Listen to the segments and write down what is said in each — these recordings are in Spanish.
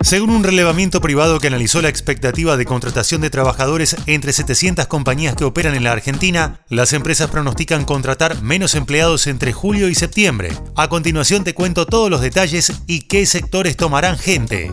Según un relevamiento privado que analizó la expectativa de contratación de trabajadores entre 700 compañías que operan en la Argentina, las empresas pronostican contratar menos empleados entre julio y septiembre. A continuación te cuento todos los detalles y qué sectores tomarán gente.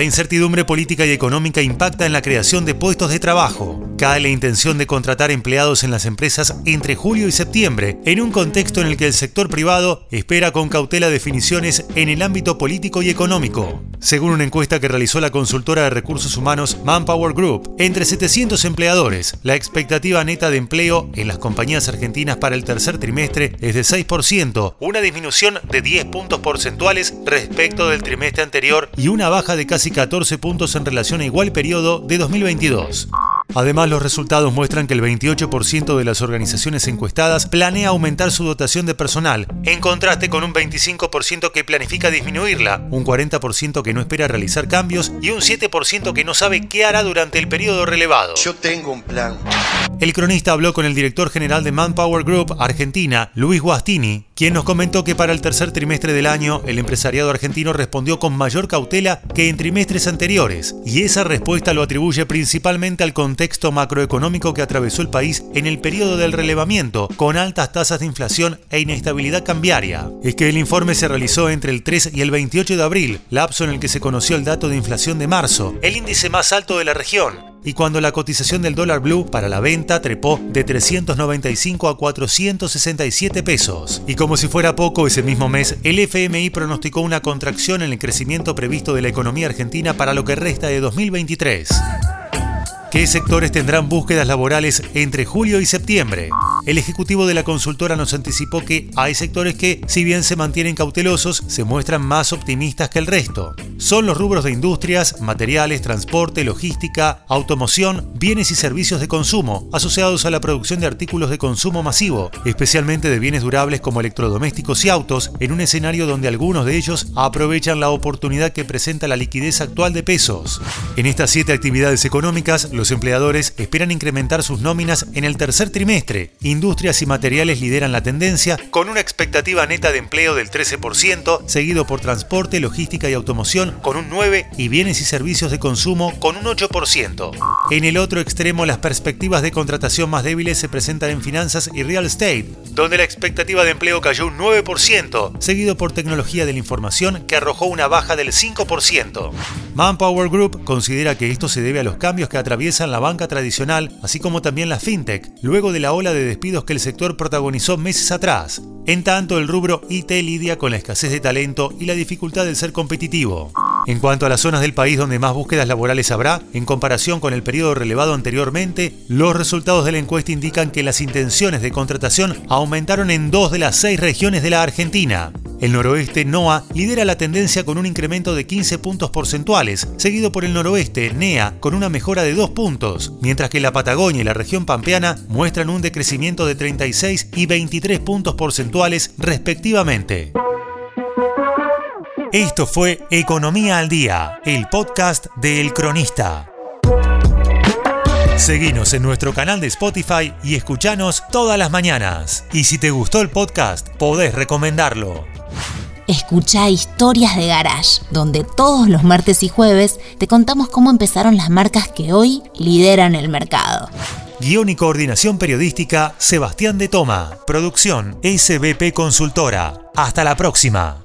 La incertidumbre política y económica impacta en la creación de puestos de trabajo. Cae la intención de contratar empleados en las empresas entre julio y septiembre, en un contexto en el que el sector privado espera con cautela definiciones en el ámbito político y económico. Según una encuesta que realizó la consultora de recursos humanos Manpower Group, entre 700 empleadores, la expectativa neta de empleo en las compañías argentinas para el tercer trimestre es de 6%, una disminución de 10 puntos porcentuales respecto del trimestre anterior y una baja de casi 14 puntos en relación a igual periodo de 2022. Además, los resultados muestran que el 28% de las organizaciones encuestadas planea aumentar su dotación de personal, en contraste con un 25% que planifica disminuirla, un 40% que no espera realizar cambios y un 7% que no sabe qué hará durante el periodo relevado. Yo tengo un plan. El cronista habló con el director general de Manpower Group Argentina, Luis Guastini, quien nos comentó que para el tercer trimestre del año el empresariado argentino respondió con mayor cautela que en trimestres anteriores, y esa respuesta lo atribuye principalmente al contexto macroeconómico que atravesó el país en el periodo del relevamiento, con altas tasas de inflación e inestabilidad cambiaria. Es que el informe se realizó entre el 3 y el 28 de abril, lapso en el que se conoció el dato de inflación de marzo, el índice más alto de la región, y cuando la cotización del dólar blue para la venta trepó de 395 a 467 pesos. Y como si fuera poco, ese mismo mes, el FMI pronosticó una contracción en el crecimiento previsto de la economía argentina para lo que resta de 2023. ¿Qué sectores tendrán búsquedas laborales entre julio y septiembre? El ejecutivo de la consultora nos anticipó que hay sectores que, si bien se mantienen cautelosos, se muestran más optimistas que el resto. Son los rubros de industrias, materiales, transporte, logística, automoción, bienes y servicios de consumo, asociados a la producción de artículos de consumo masivo, especialmente de bienes durables como electrodomésticos y autos, en un escenario donde algunos de ellos aprovechan la oportunidad que presenta la liquidez actual de pesos. En estas siete actividades económicas, los empleadores esperan incrementar sus nóminas en el tercer trimestre. Industrias y materiales lideran la tendencia con una expectativa neta de empleo del 13%, seguido por transporte, logística y automoción con un 9% y bienes y servicios de consumo con un 8%. En el otro extremo, las perspectivas de contratación más débiles se presentan en finanzas y real estate, donde la expectativa de empleo cayó un 9%, seguido por tecnología de la información que arrojó una baja del 5%. Manpower Group considera que esto se debe a los cambios que atraviesan la banca tradicional, así como también la fintech, luego de la ola de despidos que el sector protagonizó meses atrás. En tanto, el rubro IT lidia con la escasez de talento y la dificultad de ser competitivo. En cuanto a las zonas del país donde más búsquedas laborales habrá, en comparación con el periodo relevado anteriormente, los resultados de la encuesta indican que las intenciones de contratación aumentaron en dos de las seis regiones de la Argentina. El noroeste, NOA, lidera la tendencia con un incremento de 15 puntos porcentuales, seguido por el noroeste, NEA, con una mejora de 2 puntos, mientras que la Patagonia y la región pampeana muestran un decrecimiento de 36 y 23 puntos porcentuales respectivamente. Esto fue Economía al Día, el podcast de El Cronista. Seguinos en nuestro canal de Spotify y escuchanos todas las mañanas. Y si te gustó el podcast, podés recomendarlo. Escucha Historias de Garage, donde todos los martes y jueves te contamos cómo empezaron las marcas que hoy lideran el mercado. Guión y coordinación periodística Sebastián de Toma. Producción SBP Consultora. Hasta la próxima.